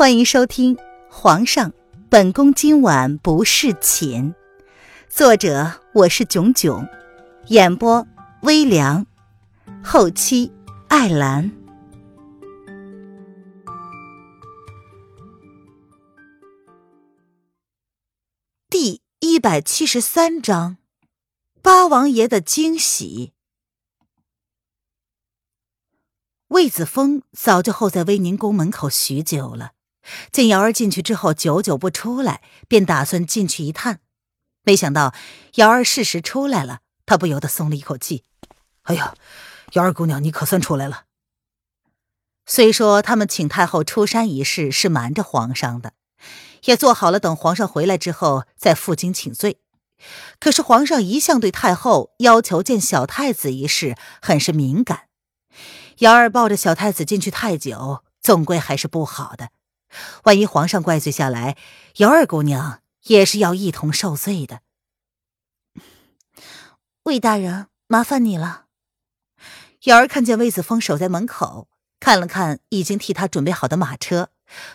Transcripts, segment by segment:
欢迎收听《皇上，本宫今晚不侍寝》，作者我是囧囧，演播微凉，后期艾兰。第一百七十三章，八王爷的惊喜。魏子峰早就候在威宁宫门口许久了。见瑶儿进去之后久久不出来，便打算进去一探。没想到瑶儿适时出来了，他不由得松了一口气。哎呀，瑶儿姑娘，你可算出来了。虽说他们请太后出山一事是瞒着皇上的，也做好了等皇上回来之后再负荆请罪，可是皇上一向对太后要求见小太子一事很是敏感。瑶儿抱着小太子进去太久，总归还是不好的。万一皇上怪罪下来，姚二姑娘也是要一同受罪的。魏大人，麻烦你了。瑶儿看见魏子峰守在门口，看了看已经替他准备好的马车，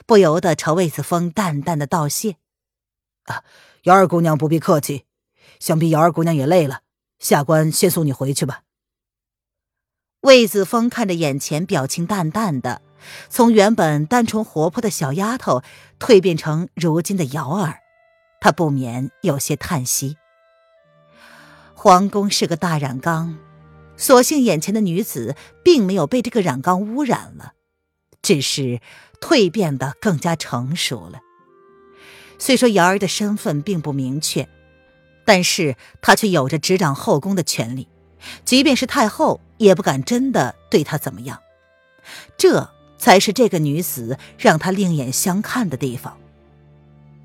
不由得朝魏子峰淡淡的道谢：“啊，姚二姑娘不必客气，想必姚二姑娘也累了，下官先送你回去吧。”魏子峰看着眼前表情淡淡的。从原本单纯活泼的小丫头蜕变成如今的瑶儿，他不免有些叹息。皇宫是个大染缸，所幸眼前的女子并没有被这个染缸污染了，只是蜕变得更加成熟了。虽说瑶儿的身份并不明确，但是她却有着执掌后宫的权利，即便是太后也不敢真的对她怎么样。这。才是这个女子让他另眼相看的地方。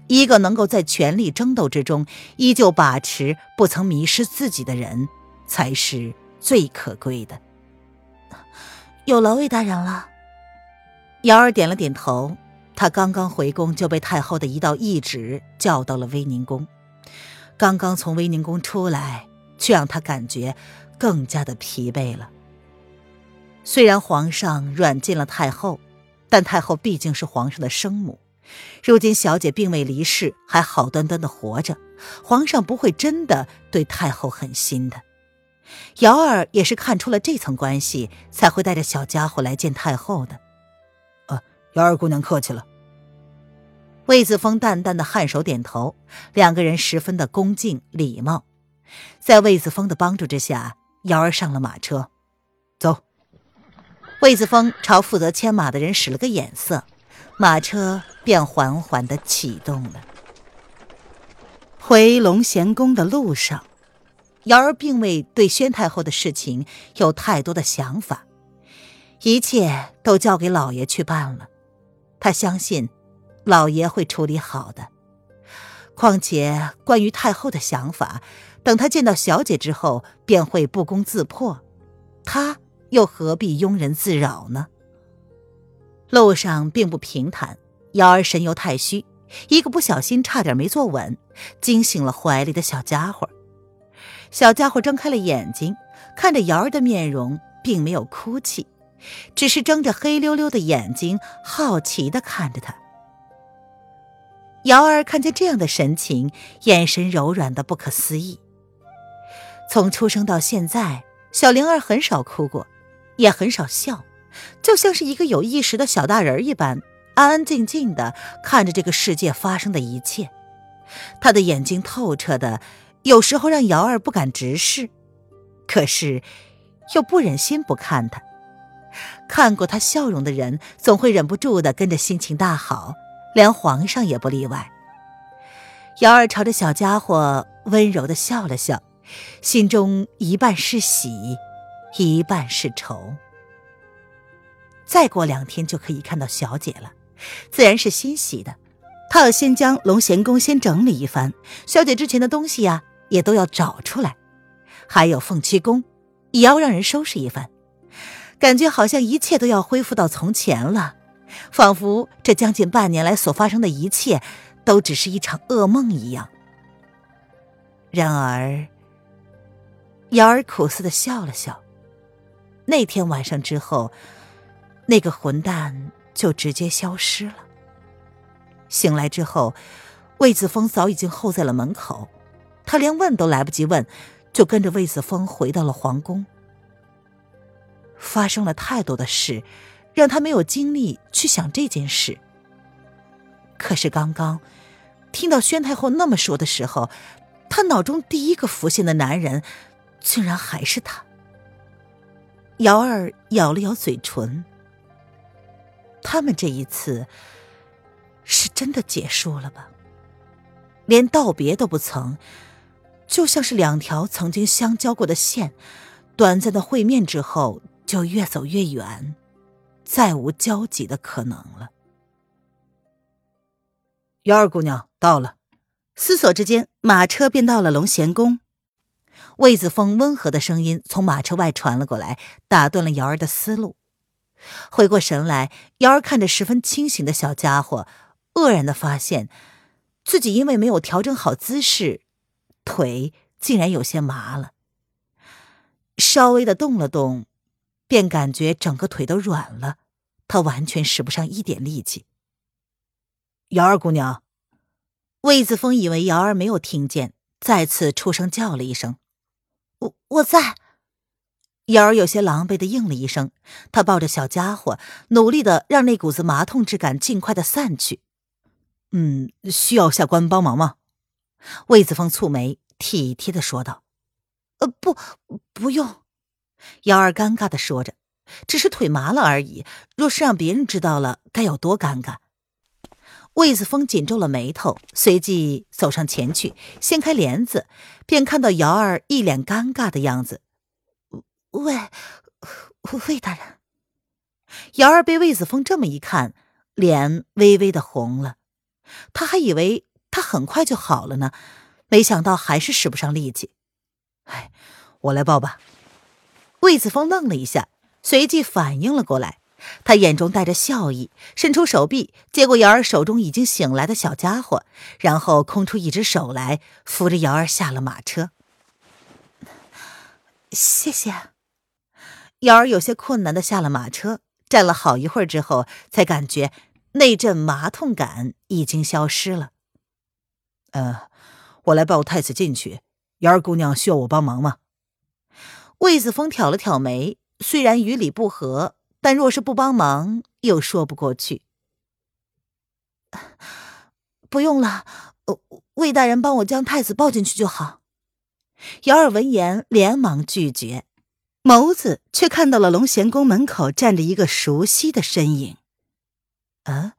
一个能够在权力争斗之中依旧把持、不曾迷失自己的人，才是最可贵的。有劳魏大人了。瑶儿点了点头。她刚刚回宫，就被太后的一道懿旨叫到了威宁宫。刚刚从威宁宫出来，却让她感觉更加的疲惫了。虽然皇上软禁了太后，但太后毕竟是皇上的生母。如今小姐并未离世，还好端端的活着，皇上不会真的对太后狠心的。瑶儿也是看出了这层关系，才会带着小家伙来见太后的。啊，瑶儿姑娘客气了。魏子峰淡淡的颔首点头，两个人十分的恭敬礼貌。在魏子峰的帮助之下，瑶儿上了马车，走。魏子峰朝负责牵马的人使了个眼色，马车便缓缓的启动了。回龙贤宫的路上，瑶儿并未对宣太后的事情有太多的想法，一切都交给老爷去办了。他相信，老爷会处理好的。况且关于太后的想法，等他见到小姐之后，便会不攻自破。他。又何必庸人自扰呢？路上并不平坦，瑶儿神游太虚，一个不小心差点没坐稳，惊醒了怀里的小家伙。小家伙睁开了眼睛，看着瑶儿的面容，并没有哭泣，只是睁着黑溜溜的眼睛，好奇的看着他。瑶儿看见这样的神情，眼神柔软的不可思议。从出生到现在，小灵儿很少哭过。也很少笑，就像是一个有意识的小大人一般，安安静静的看着这个世界发生的一切。他的眼睛透彻的，有时候让瑶儿不敢直视，可是又不忍心不看他。看过他笑容的人，总会忍不住的跟着心情大好，连皇上也不例外。瑶儿朝着小家伙温柔的笑了笑，心中一半是喜。一半是愁。再过两天就可以看到小姐了，自然是欣喜的。他要先将龙贤宫先整理一番，小姐之前的东西呀，也都要找出来。还有凤栖宫，也要让人收拾一番。感觉好像一切都要恢复到从前了，仿佛这将近半年来所发生的一切，都只是一场噩梦一样。然而，瑶儿苦涩的笑了笑。那天晚上之后，那个混蛋就直接消失了。醒来之后，魏子峰早已经候在了门口，他连问都来不及问，就跟着魏子峰回到了皇宫。发生了太多的事，让他没有精力去想这件事。可是刚刚听到宣太后那么说的时候，他脑中第一个浮现的男人，竟然还是他。瑶儿咬了咬嘴唇，他们这一次是真的结束了吧？连道别都不曾，就像是两条曾经相交过的线，短暂的会面之后。就越走越远，再无交集的可能了。幺儿姑娘到了，思索之间，马车便到了龙贤宫。魏子峰温和的声音从马车外传了过来，打断了瑶儿的思路。回过神来，瑶儿看着十分清醒的小家伙，愕然的发现自己因为没有调整好姿势，腿竟然有些麻了。稍微的动了动。便感觉整个腿都软了，他完全使不上一点力气。瑶儿姑娘，魏子峰以为瑶儿没有听见，再次出声叫了一声：“我我在。”瑶儿有些狼狈的应了一声，她抱着小家伙，努力的让那股子麻痛之感尽快的散去。“嗯，需要下官帮忙吗？”魏子峰蹙眉，体贴的说道：“呃，不，不用。”瑶儿尴尬的说着：“只是腿麻了而已，若是让别人知道了，该有多尴尬。”魏子峰紧皱了眉头，随即走上前去，掀开帘子，便看到瑶儿一脸尴尬的样子。“魏，魏大人。”瑶儿被魏子峰这么一看，脸微微的红了。他还以为他很快就好了呢，没想到还是使不上力气。“哎，我来抱吧。”魏子峰愣了一下，随即反应了过来。他眼中带着笑意，伸出手臂接过瑶儿手中已经醒来的小家伙，然后空出一只手来扶着瑶儿下了马车。谢谢。瑶儿有些困难的下了马车，站了好一会儿之后，才感觉那阵麻痛感已经消失了。呃，我来抱太子进去。瑶儿姑娘需要我帮忙吗？魏子峰挑了挑眉，虽然与理不合，但若是不帮忙，又说不过去。不用了，魏大人帮我将太子抱进去就好。姚儿闻言连忙拒绝，眸子却看到了龙贤宫门口站着一个熟悉的身影。嗯，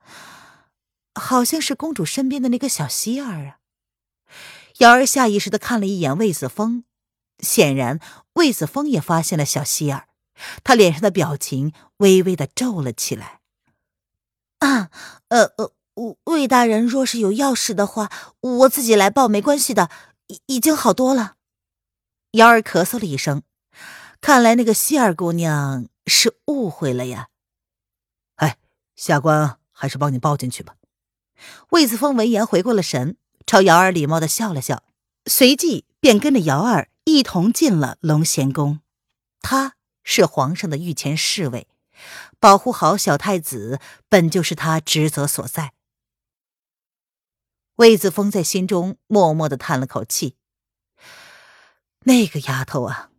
好像是公主身边的那个小希儿啊。瑶儿下意识的看了一眼魏子峰。显然，魏子峰也发现了小希儿，他脸上的表情微微的皱了起来。啊，呃呃，魏大人若是有要事的话，我自己来报没关系的，已已经好多了。瑶儿咳嗽了一声，看来那个希儿姑娘是误会了呀。哎，下官还是帮你报进去吧。魏子峰闻言回过了神，朝瑶儿礼貌的笑了笑，随即便跟着瑶儿。一同进了龙贤宫，他是皇上的御前侍卫，保护好小太子本就是他职责所在。魏子峰在心中默默的叹了口气：“那个丫头啊，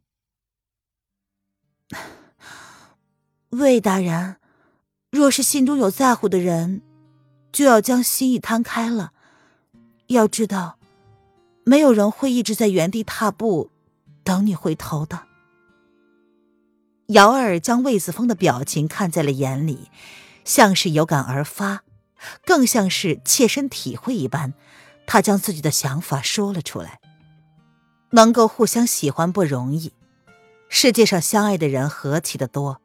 魏大人，若是心中有在乎的人，就要将心意摊开了。要知道，没有人会一直在原地踏步。”等你回头的，瑶儿将魏子峰的表情看在了眼里，像是有感而发，更像是切身体会一般。他将自己的想法说了出来。能够互相喜欢不容易，世界上相爱的人何其的多，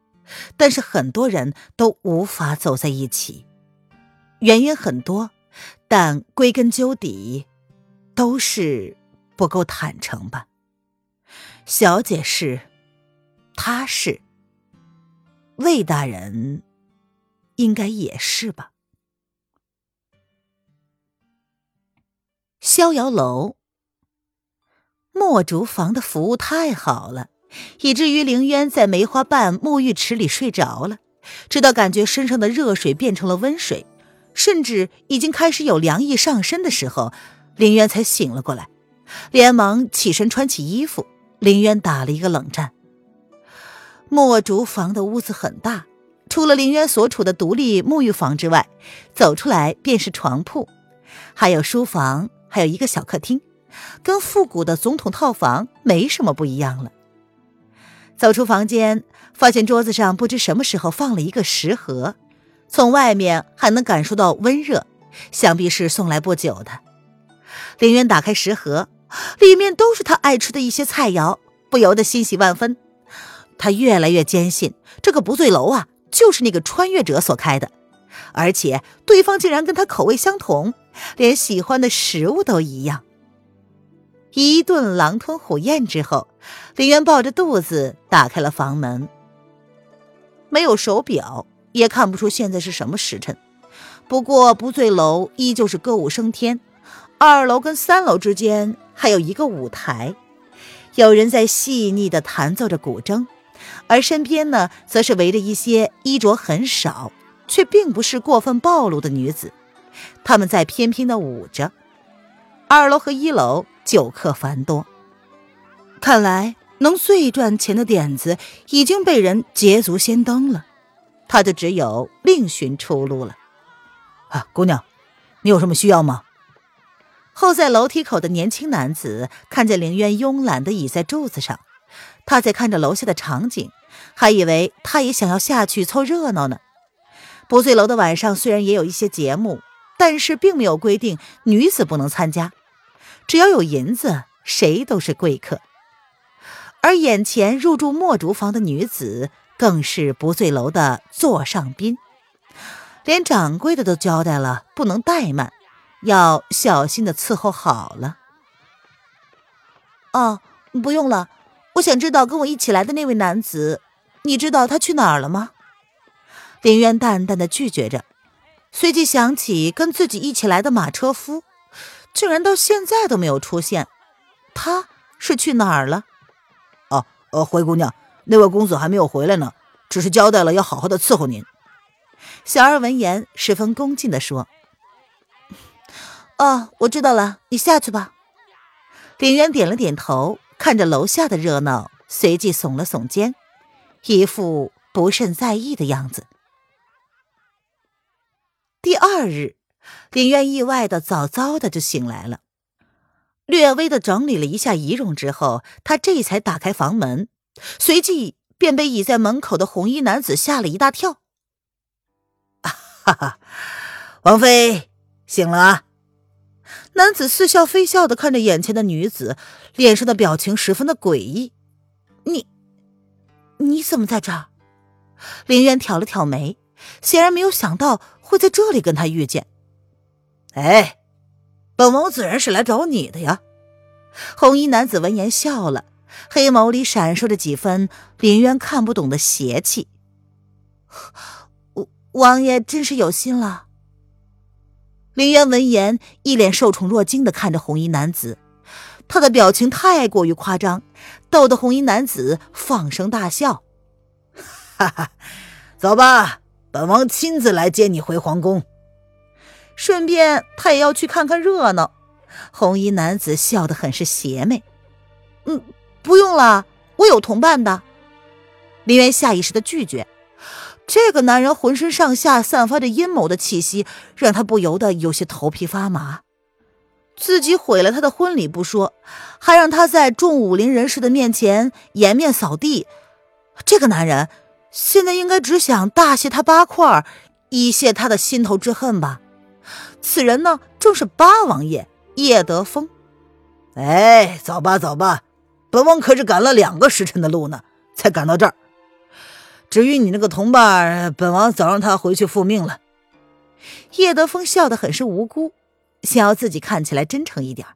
但是很多人都无法走在一起，原因很多，但归根究底，都是不够坦诚吧。小姐是，他是，魏大人，应该也是吧。逍遥楼，墨竹房的服务太好了，以至于凌渊在梅花瓣沐浴池里睡着了，直到感觉身上的热水变成了温水，甚至已经开始有凉意上身的时候，林渊才醒了过来，连忙起身穿起衣服。林渊打了一个冷战。墨竹房的屋子很大，除了林渊所处的独立沐浴房之外，走出来便是床铺，还有书房，还有一个小客厅，跟复古的总统套房没什么不一样了。走出房间，发现桌子上不知什么时候放了一个食盒，从外面还能感受到温热，想必是送来不久的。林渊打开食盒，里面都是他爱吃的一些菜肴，不由得欣喜万分。他越来越坚信，这个不醉楼啊，就是那个穿越者所开的，而且对方竟然跟他口味相同，连喜欢的食物都一样。一顿狼吞虎咽之后，林渊抱着肚子打开了房门。没有手表，也看不出现在是什么时辰。不过不醉楼依旧是歌舞升天，二楼跟三楼之间还有一个舞台，有人在细腻的弹奏着古筝。而身边呢，则是围着一些衣着很少却并不是过分暴露的女子，她们在翩翩的舞着。二楼和一楼酒客繁多，看来能最赚钱的点子已经被人捷足先登了，他就只有另寻出路了。啊，姑娘，你有什么需要吗？候在楼梯口的年轻男子看见凌渊慵懒地倚在柱子上。他在看着楼下的场景，还以为他也想要下去凑热闹呢。不醉楼的晚上虽然也有一些节目，但是并没有规定女子不能参加，只要有银子，谁都是贵客。而眼前入住墨竹房的女子，更是不醉楼的座上宾，连掌柜的都交代了，不能怠慢，要小心的伺候好了。哦，不用了。我想知道跟我一起来的那位男子，你知道他去哪儿了吗？林渊淡淡的拒绝着，随即想起跟自己一起来的马车夫，竟然到现在都没有出现，他是去哪儿了？哦，呃，灰姑娘，那位公子还没有回来呢，只是交代了要好好的伺候您。小二闻言十分恭敬的说：“哦，我知道了，你下去吧。”林渊点了点头。看着楼下的热闹，随即耸了耸肩，一副不甚在意的样子。第二日，林渊意外的早早的就醒来了，略微的整理了一下仪容之后，他这才打开房门，随即便被倚在门口的红衣男子吓了一大跳。哈哈，王妃醒了！男子似笑非笑的看着眼前的女子，脸上的表情十分的诡异。你，你怎么在这儿？林渊挑了挑眉，显然没有想到会在这里跟他遇见。哎，本王自然是来找你的呀。红衣男子闻言笑了，黑眸里闪烁着几分林渊看不懂的邪气。王爷真是有心了。林渊闻言，一脸受宠若惊的看着红衣男子，他的表情太过于夸张，逗得红衣男子放声大笑：“ 哈哈，走吧，本王亲自来接你回皇宫。”顺便，他也要去看看热闹。红衣男子笑得很是邪魅：“嗯，不用了，我有同伴的。”林渊下意识的拒绝。这个男人浑身上下散发着阴谋的气息，让他不由得有些头皮发麻。自己毁了他的婚礼不说，还让他在众武林人士的面前颜面扫地。这个男人现在应该只想大卸他八块，以泄他的心头之恨吧。此人呢，正是八王爷叶德风。哎，走吧，走吧，本王可是赶了两个时辰的路呢，才赶到这儿。至于你那个同伴，本王早让他回去复命了。叶德风笑得很是无辜，想要自己看起来真诚一点。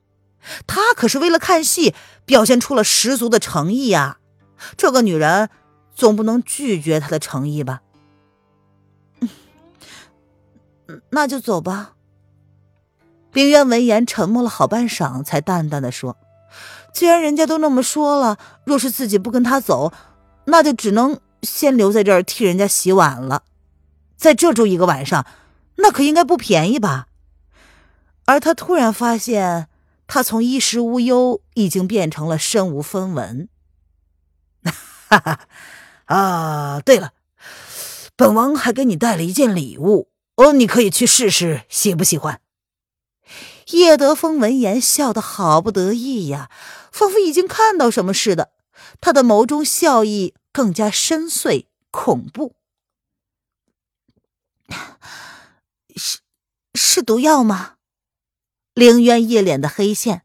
他可是为了看戏，表现出了十足的诚意啊！这个女人总不能拒绝他的诚意吧？那就走吧。林渊闻言沉默了好半晌，才淡淡的说：“既然人家都那么说了，若是自己不跟他走，那就只能……”先留在这儿替人家洗碗了，在这住一个晚上，那可应该不便宜吧？而他突然发现，他从衣食无忧已经变成了身无分文。哈哈，啊，对了，本王还给你带了一件礼物，哦，你可以去试试，喜不喜欢？叶德风闻言笑得好不得意呀，仿佛已经看到什么似的。他的眸中笑意更加深邃恐怖。是是毒药吗？凌渊一脸的黑线。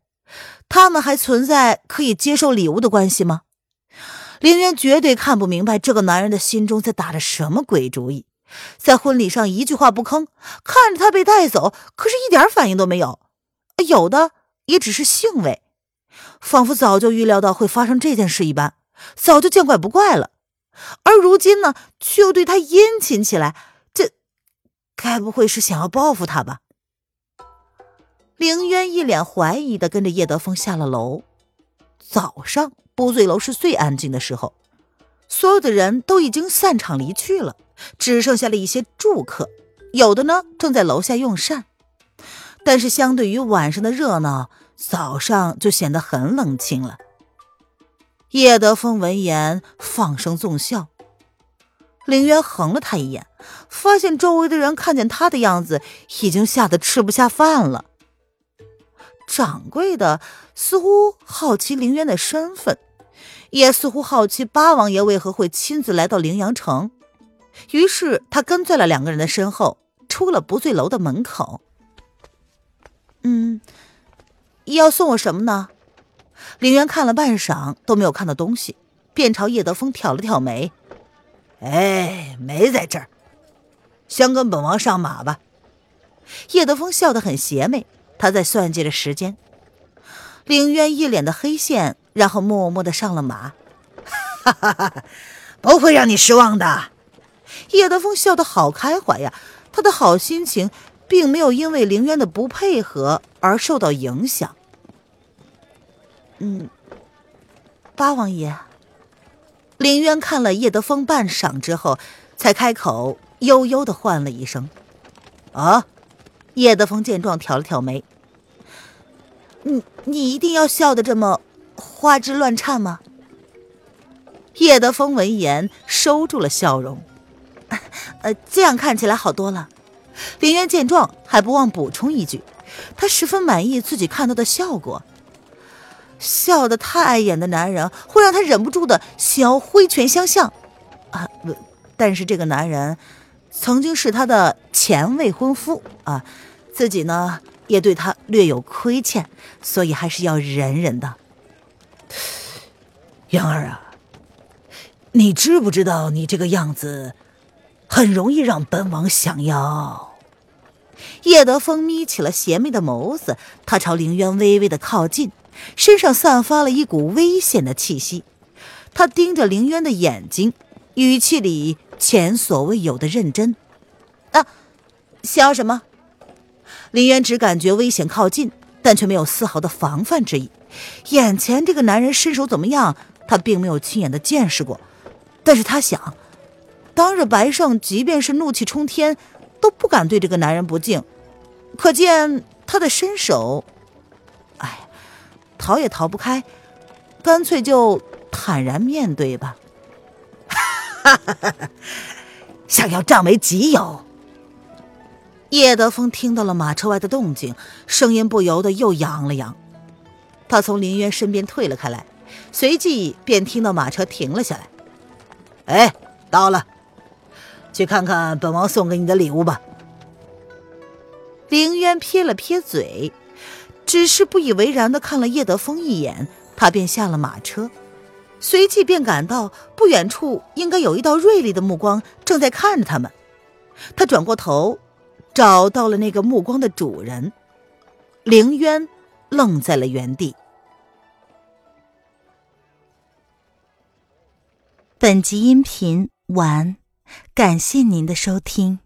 他们还存在可以接受礼物的关系吗？凌渊绝对看不明白这个男人的心中在打着什么鬼主意。在婚礼上一句话不吭，看着他被带走，可是一点反应都没有。有的也只是兴味，仿佛早就预料到会发生这件事一般，早就见怪不怪了。而如今呢，却又对他殷勤起来，这该不会是想要报复他吧？凌渊一脸怀疑的跟着叶德风下了楼。早上不醉楼是最安静的时候，所有的人都已经散场离去了，只剩下了一些住客，有的呢正在楼下用膳。但是相对于晚上的热闹，早上就显得很冷清了。叶德风闻言放声纵笑，凌渊横了他一眼，发现周围的人看见他的样子，已经吓得吃不下饭了。掌柜的似乎好奇凌渊的身份，也似乎好奇八王爷为何会亲自来到凌阳城，于是他跟在了两个人的身后，出了不醉楼的门口。嗯，要送我什么呢？凌渊看了半晌都没有看到东西，便朝叶德风挑了挑眉：“哎，没在这儿，先跟本王上马吧。”叶德风笑得很邪魅，他在算计着时间。凌渊一脸的黑线，然后默默的上了马。哈哈哈，不会让你失望的。叶德风笑得好开怀呀，他的好心情。并没有因为凌渊的不配合而受到影响。嗯，八王爷，林渊看了叶德风半晌之后，才开口悠悠的唤了一声：“啊！”叶德风见状，挑了挑眉：“你你一定要笑得这么花枝乱颤吗？”叶德风闻言收住了笑容：“呃，这样看起来好多了。”林渊见状，还不忘补充一句：“他十分满意自己看到的效果，笑得太碍眼的男人会让他忍不住的想要挥拳相向。啊，但是这个男人曾经是他的前未婚夫啊，自己呢也对他略有亏欠，所以还是要忍忍的。杨儿啊，你知不知道你这个样子？”很容易让本王想要。叶德风眯起了邪魅的眸子，他朝凌渊微微的靠近，身上散发了一股危险的气息。他盯着凌渊的眼睛，语气里前所未有的认真。啊，想要什么？凌渊只感觉危险靠近，但却没有丝毫的防范之意。眼前这个男人身手怎么样？他并没有亲眼的见识过，但是他想。当日白胜即便是怒气冲天，都不敢对这个男人不敬，可见他的身手。逃也逃不开，干脆就坦然面对吧。哈哈哈！想要占为己有。叶德风听到了马车外的动静，声音不由得又扬了扬。他从林渊身边退了开来，随即便听到马车停了下来。哎，到了。去看看本王送给你的礼物吧。林渊撇了撇嘴，只是不以为然的看了叶德风一眼，他便下了马车，随即便感到不远处应该有一道锐利的目光正在看着他们。他转过头，找到了那个目光的主人。凌渊愣在了原地。本集音频完。感谢您的收听。